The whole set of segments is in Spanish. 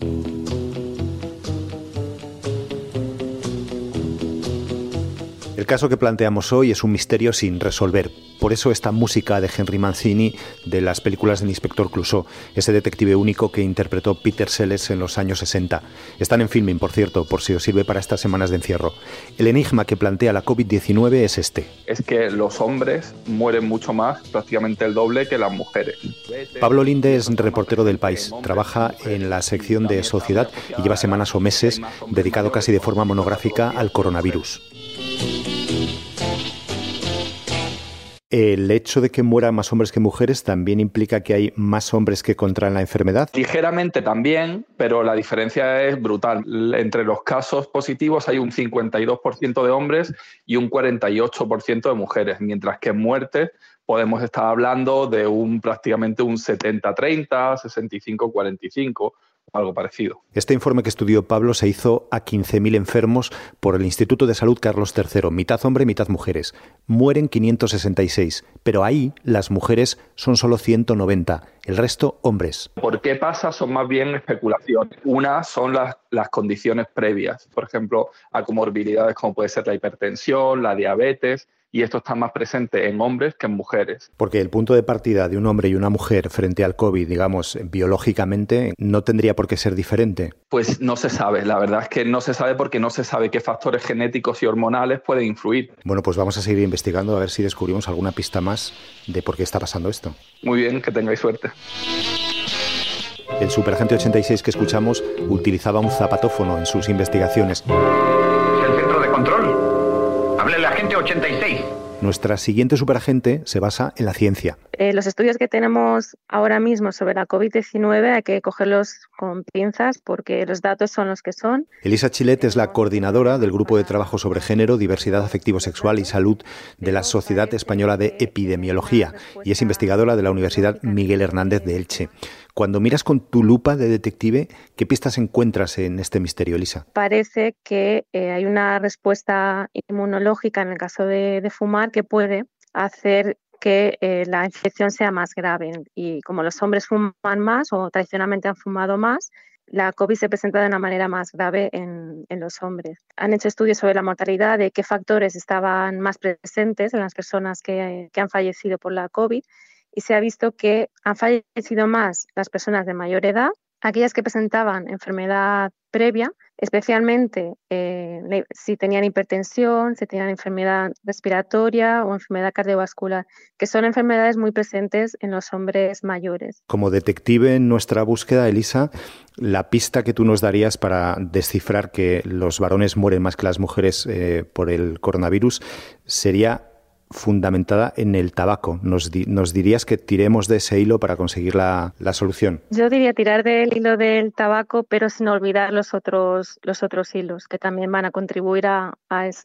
Thank you. El caso que planteamos hoy es un misterio sin resolver. Por eso esta música de Henry Mancini de las películas del inspector Clouseau, ese detective único que interpretó Peter Sellers en los años 60. Están en filming, por cierto, por si os sirve para estas semanas de encierro. El enigma que plantea la COVID-19 es este. Es que los hombres mueren mucho más, prácticamente el doble que las mujeres. Pablo Linde es reportero del país, trabaja en la sección de sociedad y lleva semanas o meses dedicado casi de forma monográfica al coronavirus. ¿El hecho de que mueran más hombres que mujeres también implica que hay más hombres que contraen la enfermedad? Ligeramente también, pero la diferencia es brutal. Entre los casos positivos hay un 52% de hombres y un 48% de mujeres, mientras que en muertes podemos estar hablando de un prácticamente un 70-30, 65-45 algo parecido. Este informe que estudió Pablo se hizo a 15.000 enfermos por el Instituto de Salud Carlos III, mitad hombre, mitad mujeres. Mueren 566, pero ahí las mujeres son solo 190, el resto hombres. ¿Por qué pasa? Son más bien especulaciones. Una son las, las condiciones previas, por ejemplo, a comorbilidades como puede ser la hipertensión, la diabetes, y esto está más presente en hombres que en mujeres. Porque el punto de partida de un hombre y una mujer frente al COVID, digamos, biológicamente, no tendría por qué ser diferente. Pues no se sabe, la verdad es que no se sabe porque no se sabe qué factores genéticos y hormonales pueden influir. Bueno, pues vamos a seguir investigando a ver si descubrimos alguna pista más de por qué está pasando esto. Muy bien, que tengáis suerte. El superagente 86 que escuchamos utilizaba un zapatófono en sus investigaciones. El centro de control. Hable la gente 86. Nuestra siguiente superagente se basa en la ciencia. Eh, los estudios que tenemos ahora mismo sobre la COVID-19 hay que cogerlos con pinzas porque los datos son los que son. Elisa Chilet es la coordinadora del Grupo de Trabajo sobre Género, Diversidad Afectivo-Sexual y Salud de la Sociedad Española de Epidemiología y es investigadora de la Universidad Miguel Hernández de Elche. Cuando miras con tu lupa de detective, ¿qué pistas encuentras en este misterio, Elisa? Parece que eh, hay una respuesta inmunológica en el caso de, fumar que puede hacer que eh, la infección sea más grave. Y como los hombres fuman más o tradicionalmente han fumado más, la COVID se presenta de una manera más grave en, los hombres. Han hecho estudios sobre la mortalidad, de qué factores estaban más presentes en las personas que, que han fallecido por la COVID y se ha visto que han fallecido más las personas de mayor edad, aquellas que presentaban enfermedad previa, especialmente eh, si tenían hipertensión, si tenían enfermedad respiratoria o enfermedad cardiovascular, que son enfermedades muy presentes en los hombres mayores. Como detective en nuestra búsqueda, Elisa, la pista que tú nos darías para descifrar que los varones mueren más que las mujeres eh, por el coronavirus sería fundamentada en el tabaco. ¿Nos, ¿Nos, dirías que tiremos de ese hilo para conseguir la, la, solución? Yo diría tirar del hilo del tabaco, pero sin olvidar los otros, los otros hilos que también van a contribuir a,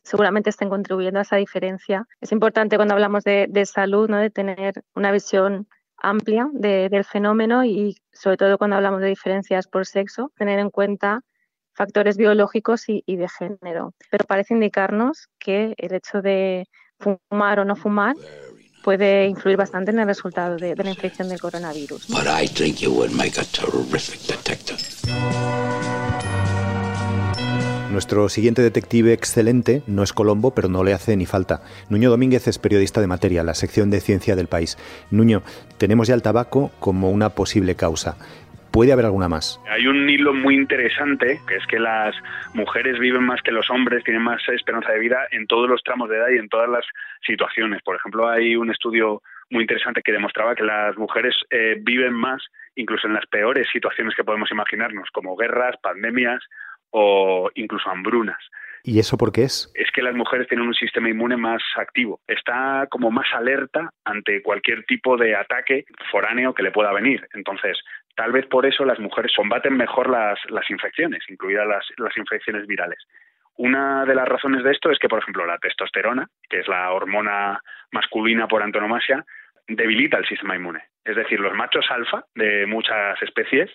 seguramente estén contribuyendo a esa diferencia. Es importante cuando hablamos de, de salud, ¿no? de tener una visión amplia de, del fenómeno y sobre todo cuando hablamos de diferencias por sexo, tener en cuenta factores biológicos y de género. Pero parece indicarnos que el hecho de fumar o no fumar puede influir bastante en el resultado de, de la infección del coronavirus. Nuestro siguiente detective excelente no es Colombo, pero no le hace ni falta. Nuño Domínguez es periodista de materia, la sección de ciencia del país. Nuño, tenemos ya el tabaco como una posible causa. ¿Puede haber alguna más? Hay un hilo muy interesante, que es que las mujeres viven más que los hombres, tienen más esperanza de vida en todos los tramos de edad y en todas las situaciones. Por ejemplo, hay un estudio muy interesante que demostraba que las mujeres eh, viven más incluso en las peores situaciones que podemos imaginarnos, como guerras, pandemias o incluso hambrunas. ¿Y eso por qué es? Es que las mujeres tienen un sistema inmune más activo. Está como más alerta ante cualquier tipo de ataque foráneo que le pueda venir. Entonces, Tal vez por eso las mujeres combaten mejor las, infecciones, incluidas las, las infecciones virales. Una de las razones de esto es que, por ejemplo, la testosterona, que es la hormona masculina por antonomasia, debilita el sistema inmune. Es decir, los machos alfa de muchas especies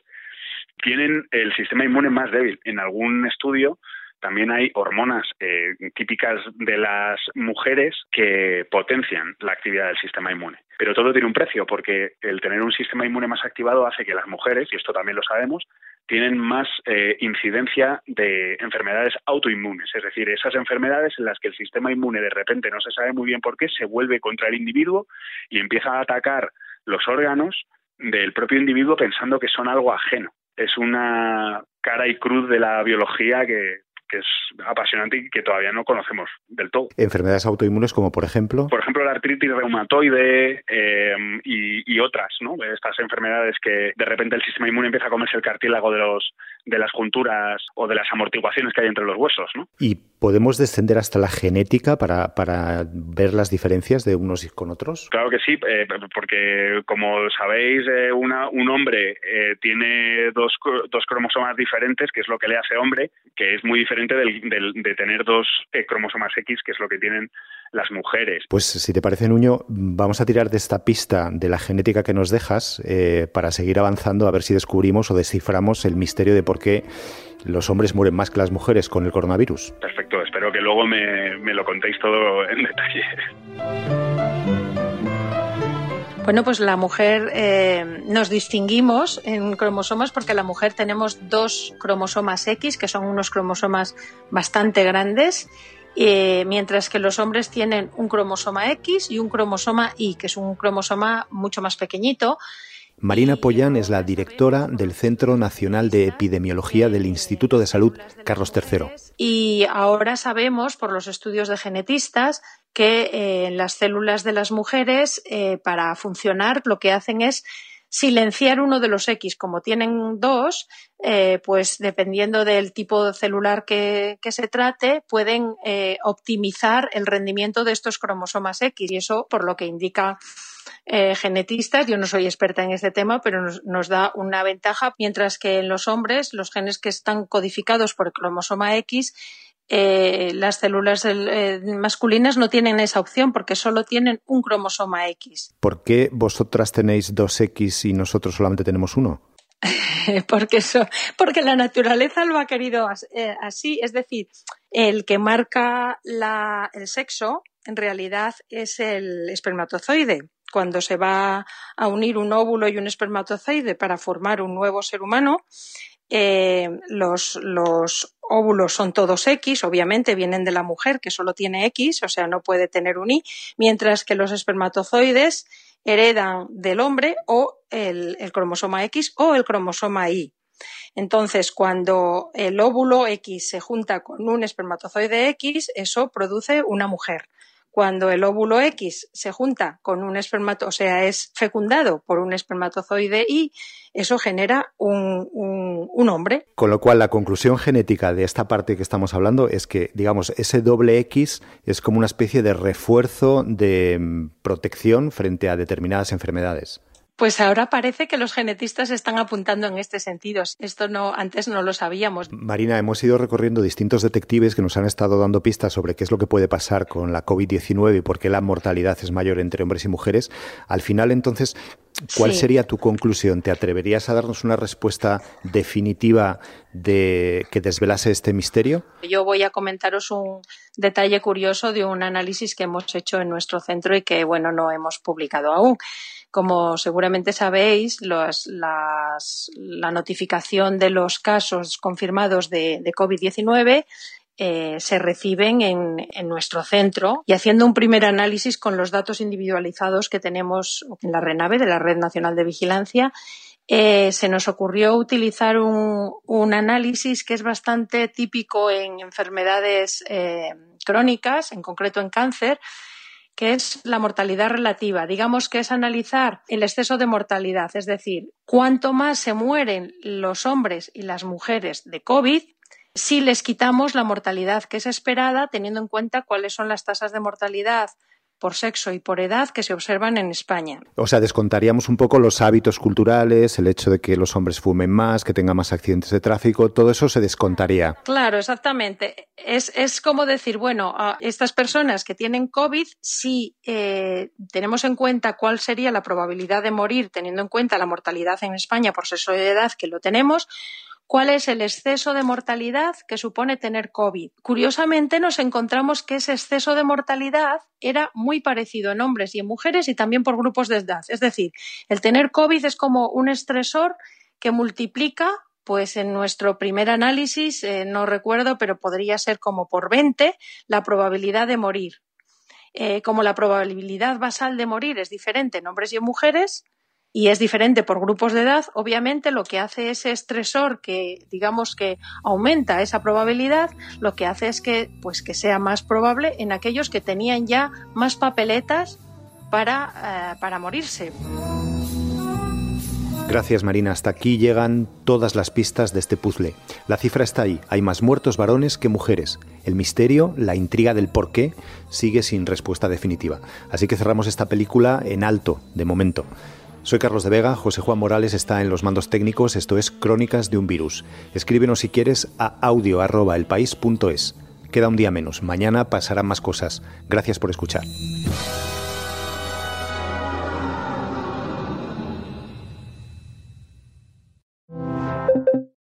tienen el sistema inmune más débil. En algún estudio también hay hormonas eh, típicas de las mujeres que potencian la actividad del sistema inmune. Pero todo tiene un precio, porque el tener un sistema inmune más activado hace que las mujeres, y esto también lo sabemos, tienen más eh, incidencia de enfermedades autoinmunes, es decir, esas enfermedades en las que el sistema inmune de repente no se sabe muy bien por qué se vuelve contra el individuo y empieza a atacar los órganos del propio individuo pensando que son algo ajeno. Es una cara y cruz de la biología que, que es apasionante y que todavía no conocemos del todo. Enfermedades autoinmunes como por ejemplo. Por ejemplo, la artritis reumatoide eh, y, otras, ¿no? Estas enfermedades que de repente el sistema inmune empieza a comerse el cartílago de los de las junturas o de las amortiguaciones que hay entre los huesos, ¿no? Y podemos descender hasta la genética para, para ver las diferencias de unos con otros. Claro que sí, eh, porque como sabéis, eh, una, un hombre tiene dos, dos cromosomas diferentes, que es lo que le hace hombre, que es muy diferente de tener dos eh, cromosomas X, que es lo que tienen las mujeres. Pues si te parece, Nuño, vamos a tirar de esta pista de la genética que nos dejas eh, para seguir avanzando a ver si descubrimos o desciframos el misterio de por qué los hombres mueren más que las mujeres con el coronavirus. Perfecto, espero que luego me, me lo contéis todo en detalle. Bueno, pues la mujer eh, nos distinguimos en cromosomas porque la mujer tenemos dos cromosomas X, que son unos cromosomas bastante grandes, eh, mientras que los hombres tienen un cromosoma X y un cromosoma Y, que es un cromosoma mucho más pequeñito. Marina Pollán es la directora del Centro Nacional de Epidemiología del Instituto de Salud Carlos III. Y ahora sabemos, por los estudios de genetistas, que eh, las células de las mujeres, eh, para funcionar, lo que hacen es silenciar uno de los X. Como tienen dos, eh, pues dependiendo del tipo celular que, se trate, pueden optimizar el rendimiento de estos cromosomas X. Y eso, por lo que indica genetistas, yo no soy experta en este tema, pero nos, da una ventaja, mientras que en los hombres los genes que están codificados por el cromosoma X eh, las células eh, masculinas no tienen esa opción porque solo tienen un cromosoma X. ¿Por qué vosotras tenéis dos X y nosotros solamente tenemos uno? porque, eso, porque la naturaleza lo ha querido eh, así. Es decir, el que marca el sexo en realidad es el espermatozoide. Cuando se va a unir un óvulo y un espermatozoide para formar un nuevo ser humano, los, los, óvulos son todos X, obviamente vienen de la mujer que solo tiene X, o sea, no puede tener un Y, mientras que los espermatozoides heredan del hombre o el, cromosoma X o el cromosoma Y. Entonces, cuando el óvulo X se junta con un espermatozoide X, eso produce una mujer cuando el óvulo X se junta con un espermatozoide, o sea, es fecundado por un espermatozoide Y, eso genera un, un, hombre. Con lo cual, la conclusión genética de esta parte que estamos hablando es que, digamos, ese doble X es como una especie de refuerzo de mm, protección frente a determinadas enfermedades. Pues ahora parece que los genetistas están apuntando en este sentido. Esto no antes no lo sabíamos. Marina, hemos ido recorriendo distintos detectives que nos han estado dando pistas sobre qué es lo que puede pasar con la COVID-19 y por qué la mortalidad es mayor entre hombres y mujeres. Al final, entonces, ¿cuál sería tu conclusión? ¿Te atreverías a darnos una respuesta definitiva de que desvelase este misterio? Yo voy a comentaros un detalle curioso de un análisis que hemos hecho en nuestro centro y que, bueno, no hemos publicado aún. Como seguramente sabéis, la notificación de los casos confirmados de, COVID-19 eh, se reciben en, nuestro centro y haciendo un primer análisis con los datos individualizados que tenemos en la RENAVE, de la Red Nacional de Vigilancia, eh, se nos ocurrió utilizar un, análisis que es bastante típico en enfermedades eh, crónicas, en concreto en cáncer, que es la mortalidad relativa. Digamos que es analizar el exceso de mortalidad, es decir, cuánto más se mueren los hombres y las mujeres de COVID si les quitamos la mortalidad que es esperada, teniendo en cuenta cuáles son las tasas de mortalidad por sexo y por edad que se observan en España. O sea, descontaríamos un poco los hábitos culturales, el hecho de que los hombres fumen más, que tengan más accidentes de tráfico, todo eso se descontaría. Claro, exactamente. Es, es como decir, bueno, a estas personas que tienen COVID, si eh, tenemos en cuenta cuál sería la probabilidad de morir, teniendo en cuenta la mortalidad en España por sexo y edad, que lo tenemos, cuál es el exceso de mortalidad que supone tener COVID. Curiosamente, nos encontramos que ese exceso de mortalidad era muy parecido en hombres y en mujeres y también por grupos de edad. Es decir, el tener COVID es como un estresor que multiplica pues en nuestro primer análisis, eh, no recuerdo, pero podría ser como por 20 la probabilidad de morir. Eh, como la probabilidad basal de morir es diferente en hombres y en mujeres, y es diferente por grupos de edad, obviamente lo que hace ese estresor que digamos que aumenta esa probabilidad, lo que hace es que pues que sea más probable en aquellos que tenían ya más papeletas para, eh, para morirse. Gracias Marina, hasta aquí llegan todas las pistas de este puzzle. La cifra está ahí, hay más muertos varones que mujeres. El misterio, la intriga del por qué, sigue sin respuesta definitiva. Así que cerramos esta película en alto, de momento. Soy Carlos de Vega, José Juan Morales está en los mandos técnicos, esto es Crónicas de un Virus. Escríbenos si quieres a audio.elpaís.es. Queda un día menos, mañana pasarán más cosas. Gracias por escuchar.